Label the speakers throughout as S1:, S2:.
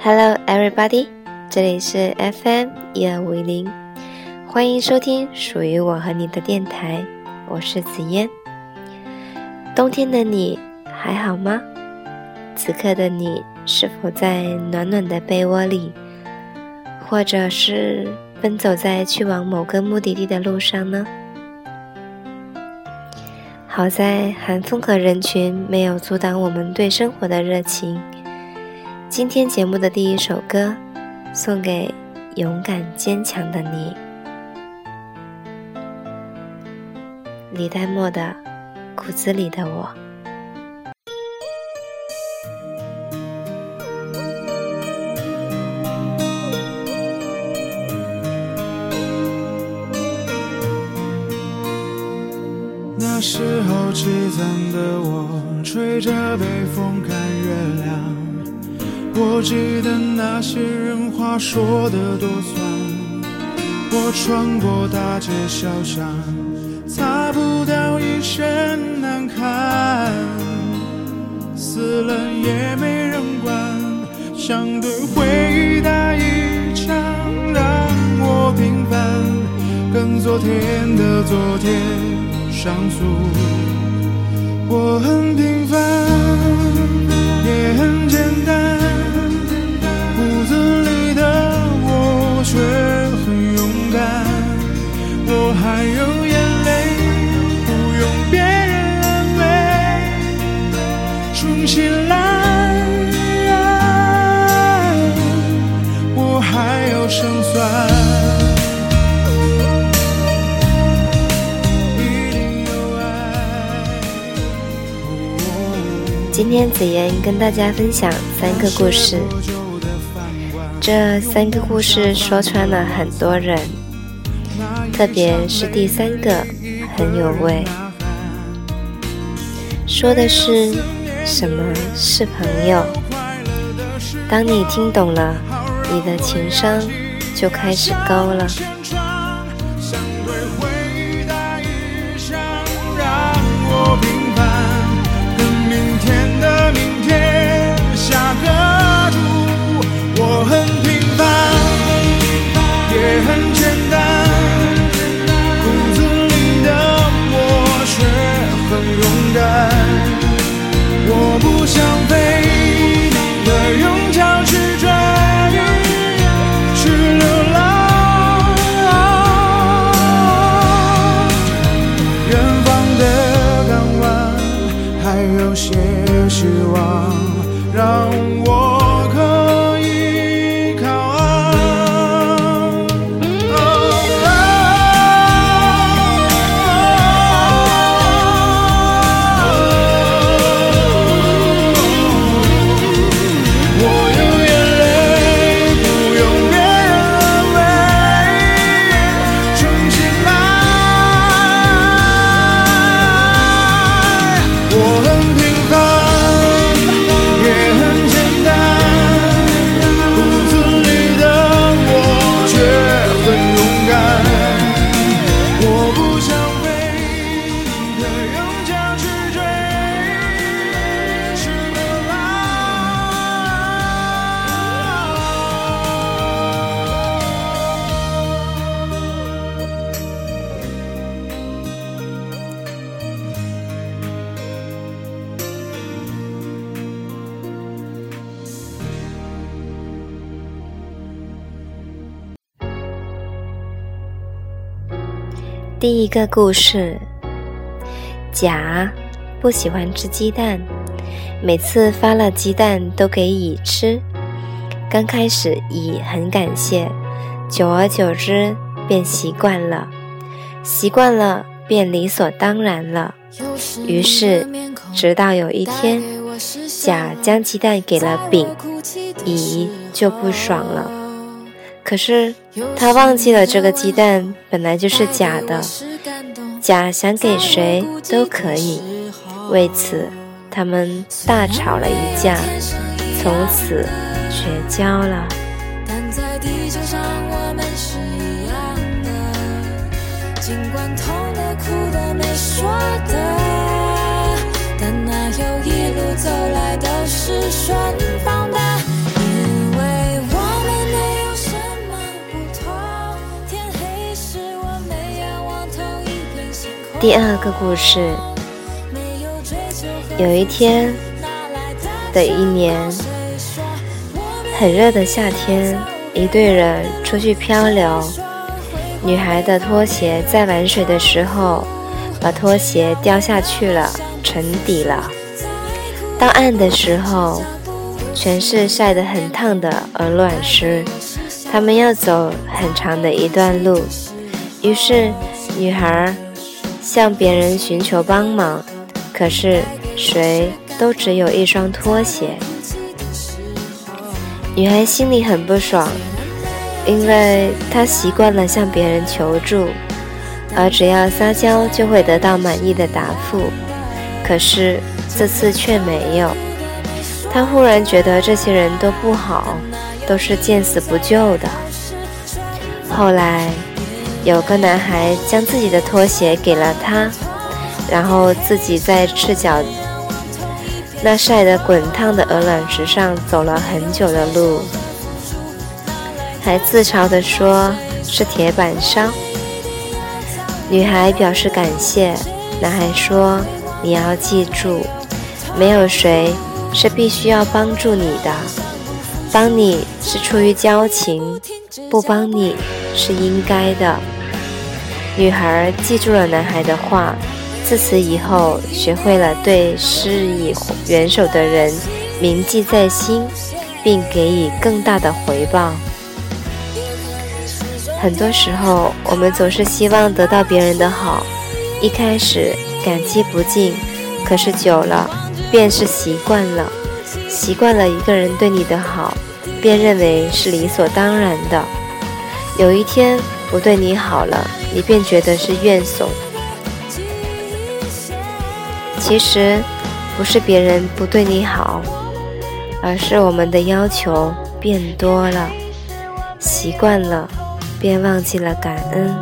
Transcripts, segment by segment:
S1: Hello, everybody！这里是 FM 一二五一零，欢迎收听属于我和你的电台，我是紫嫣。冬天的你还好吗？此刻的你是否在暖暖的被窝里，或者是奔走在去往某个目的地的路上呢？好在寒风和人群没有阻挡我们对生活的热情。今天节目的第一首歌，送给勇敢坚强的你，李代沫的《骨子里的我》。
S2: 那时候积攒的我，吹着北风看月亮。我记得那些人话说的多酸。我穿过大街小巷，擦不掉一身难堪。死了也没人管，想对回忆打一枪，让我平凡，跟昨天的昨天。上诉，我很平凡，我还有眼泪，不用别人安慰。重新来，我还有胜算。
S1: 今天子妍跟大家分享三个故事，这三个故事说穿了很多人，特别是第三个很有味。说的是什么是朋友？当你听懂了，你的情商就开始高了。第一个故事，甲不喜欢吃鸡蛋，每次发了鸡蛋都给乙吃。刚开始乙很感谢，久而久之便习惯了，习惯了便理所当然了。于是，直到有一天，甲将鸡蛋给了丙，乙就不爽了。可是他忘记了这个鸡蛋本来就是假的，甲想给谁都可以。为此，他们大吵了一架，从此绝交了。尽管痛的、哭的、没说的，但那又一路走来都是顺风第二个故事，有一天的一年，很热的夏天，一队人出去漂流。女孩的拖鞋在玩水的时候，把拖鞋掉下去了，沉底了。到岸的时候，全是晒得很烫的鹅卵石。他们要走很长的一段路，于是女孩。向别人寻求帮忙，可是谁都只有一双拖鞋。女孩心里很不爽，因为她习惯了向别人求助，而只要撒娇就会得到满意的答复。可是这次却没有。她忽然觉得这些人都不好，都是见死不救的。后来。有个男孩将自己的拖鞋给了他，然后自己在赤脚那晒得滚烫的鹅卵石上走了很久的路，还自嘲地说是铁板烧。女孩表示感谢，男孩说：“你要记住，没有谁是必须要帮助你的，帮你是出于交情，不帮你是应该的。”女孩记住了男孩的话，自此以后学会了对施以援手的人铭记在心，并给予更大的回报。很多时候，我们总是希望得到别人的好，一开始感激不尽，可是久了便是习惯了，习惯了一个人对你的好，便认为是理所当然的。有一天不对你好了。你便觉得是怨怼。其实不是别人不对你好，而是我们的要求变多了，习惯了，便忘记了感恩。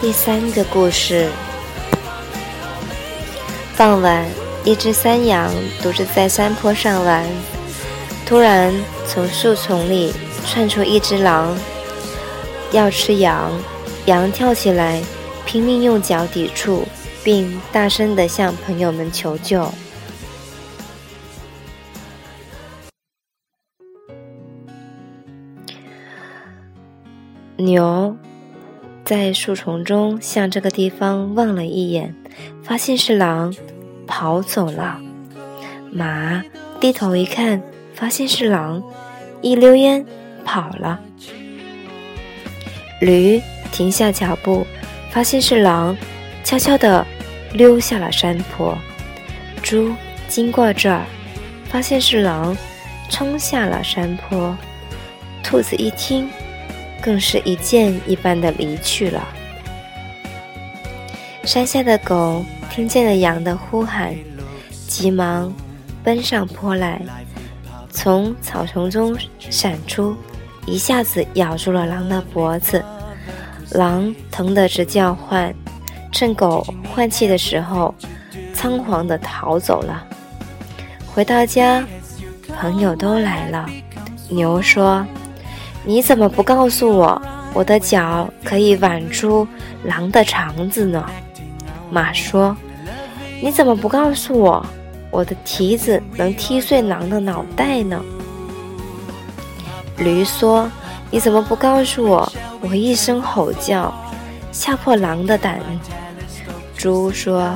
S1: 第三个故事：傍晚，一只山羊独自在山坡上玩，突然从树丛里窜出一只狼，要吃羊。羊跳起来，拼命用脚抵触，并大声地向朋友们求救。牛。在树丛中向这个地方望了一眼，发现是狼，跑走了。马低头一看，发现是狼，一溜烟跑了。驴停下脚步，发现是狼，悄悄地溜下了山坡。猪经过这儿，发现是狼，冲下了山坡。兔子一听。更是一箭一般的离去了。山下的狗听见了羊的呼喊，急忙奔上坡来，从草丛中闪出，一下子咬住了狼的脖子。狼疼得直叫唤，趁狗换气的时候，仓皇地逃走了。回到家，朋友都来了。牛说。你怎么不告诉我，我的脚可以挽出狼的肠子呢？马说：“你怎么不告诉我，我的蹄子能踢碎狼的脑袋呢？”驴说：“你怎么不告诉我，我一声吼叫，吓破狼的胆？”猪说：“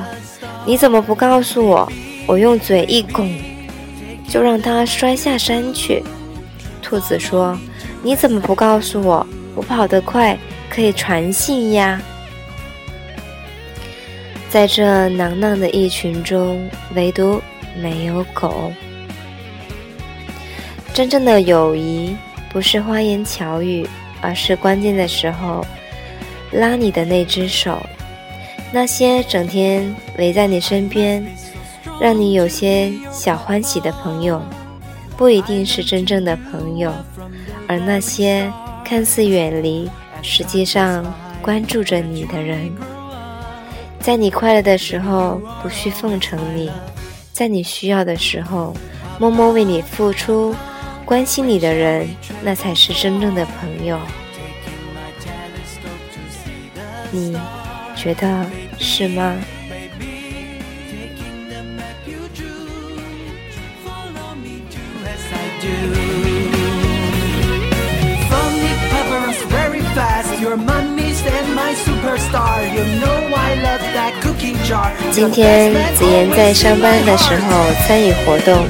S1: 你怎么不告诉我，我用嘴一拱，就让它摔下山去？”兔子说。你怎么不告诉我？我跑得快，可以传信呀。在这囊囊的一群中，唯独没有狗。真正的友谊不是花言巧语，而是关键的时候拉你的那只手。那些整天围在你身边，让你有些小欢喜的朋友，不一定是真正的朋友；而那些看似远离，实际上关注着你的人。在你快乐的时候不需奉承你，在你需要的时候默默为你付出、关心你的人，那才是真正的朋友。你觉得是吗？今天子妍在上班的时候参与活动，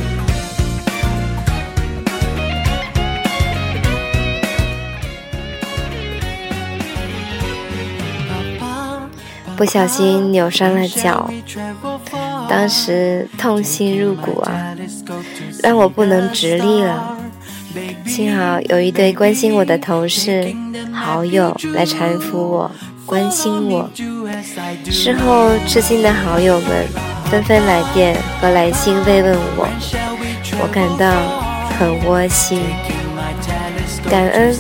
S1: 不小心扭伤了脚，当时痛心入骨啊，让我不能直立了。幸好有一对关心我的同事好友来搀扶我。关心我，事后知心的好友们纷纷来电和来信慰问我，我感到很窝心。感恩，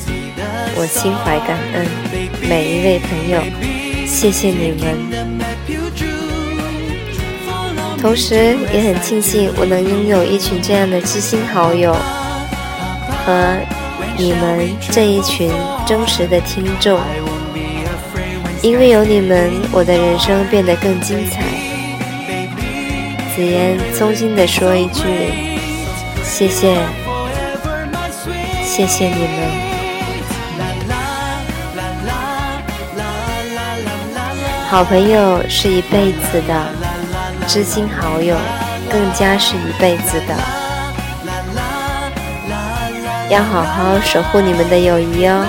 S1: 我心怀感恩每一位朋友，谢谢你们。同时也很庆幸我能拥有一群这样的知心好友和你们这一群忠实的听众。因为有你们，我的人生变得更精彩。紫嫣衷心的说一句：谢谢，谢谢你们。好朋友是一辈子的，知心好友更加是一辈子的。要好好守护你们的友谊哦。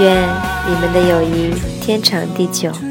S1: 愿你们的友谊天长地久。